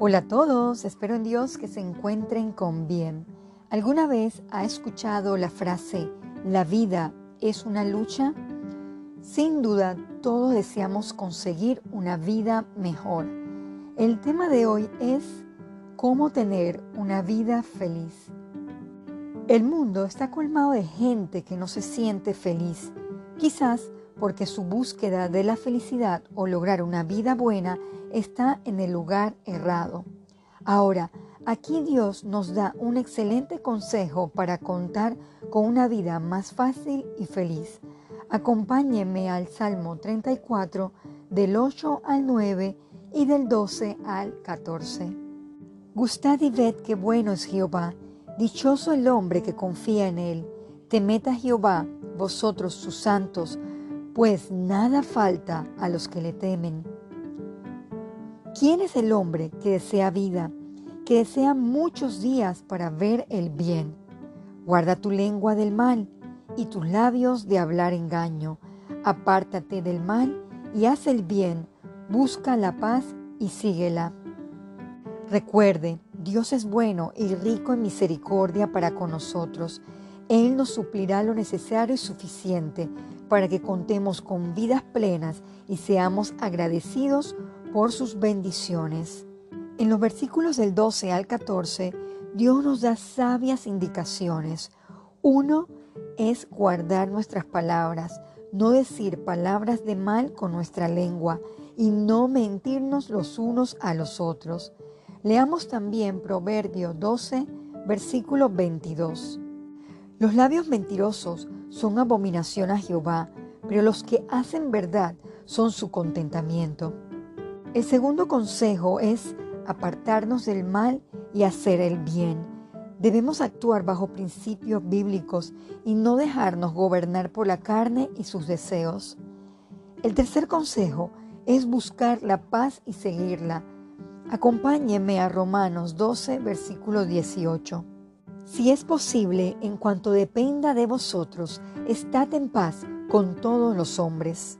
Hola a todos, espero en Dios que se encuentren con bien. ¿Alguna vez ha escuchado la frase, la vida es una lucha? Sin duda, todos deseamos conseguir una vida mejor. El tema de hoy es cómo tener una vida feliz. El mundo está colmado de gente que no se siente feliz, quizás porque su búsqueda de la felicidad o lograr una vida buena está en el lugar errado. Ahora, aquí Dios nos da un excelente consejo para contar con una vida más fácil y feliz. Acompáñeme al Salmo 34 del 8 al 9 y del 12 al 14. Gustad y ved qué bueno es Jehová, dichoso el hombre que confía en él. Temed a Jehová, vosotros sus santos, pues nada falta a los que le temen. ¿Quién es el hombre que desea vida, que desea muchos días para ver el bien? Guarda tu lengua del mal y tus labios de hablar engaño. Apártate del mal y haz el bien. Busca la paz y síguela. Recuerde, Dios es bueno y rico en misericordia para con nosotros. Él nos suplirá lo necesario y suficiente para que contemos con vidas plenas y seamos agradecidos por sus bendiciones. En los versículos del 12 al 14, Dios nos da sabias indicaciones. Uno es guardar nuestras palabras, no decir palabras de mal con nuestra lengua y no mentirnos los unos a los otros. Leamos también Proverbio 12, versículo 22. Los labios mentirosos son abominación a Jehová, pero los que hacen verdad son su contentamiento. El segundo consejo es apartarnos del mal y hacer el bien. Debemos actuar bajo principios bíblicos y no dejarnos gobernar por la carne y sus deseos. El tercer consejo es buscar la paz y seguirla. Acompáñeme a Romanos 12, versículo 18. Si es posible, en cuanto dependa de vosotros, estad en paz con todos los hombres.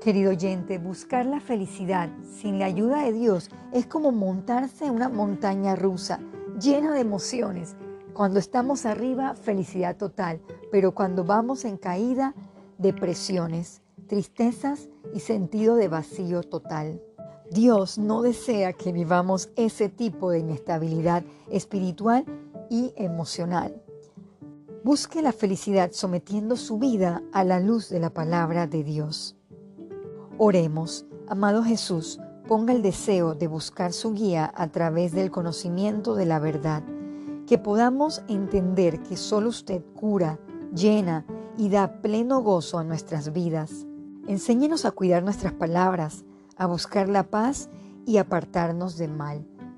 Querido oyente, buscar la felicidad sin la ayuda de Dios es como montarse en una montaña rusa llena de emociones. Cuando estamos arriba, felicidad total, pero cuando vamos en caída, depresiones, tristezas y sentido de vacío total. Dios no desea que vivamos ese tipo de inestabilidad espiritual y emocional. Busque la felicidad sometiendo su vida a la luz de la palabra de Dios. Oremos, amado Jesús, ponga el deseo de buscar su guía a través del conocimiento de la verdad, que podamos entender que solo usted cura, llena y da pleno gozo a nuestras vidas. Enséñenos a cuidar nuestras palabras, a buscar la paz y apartarnos de mal.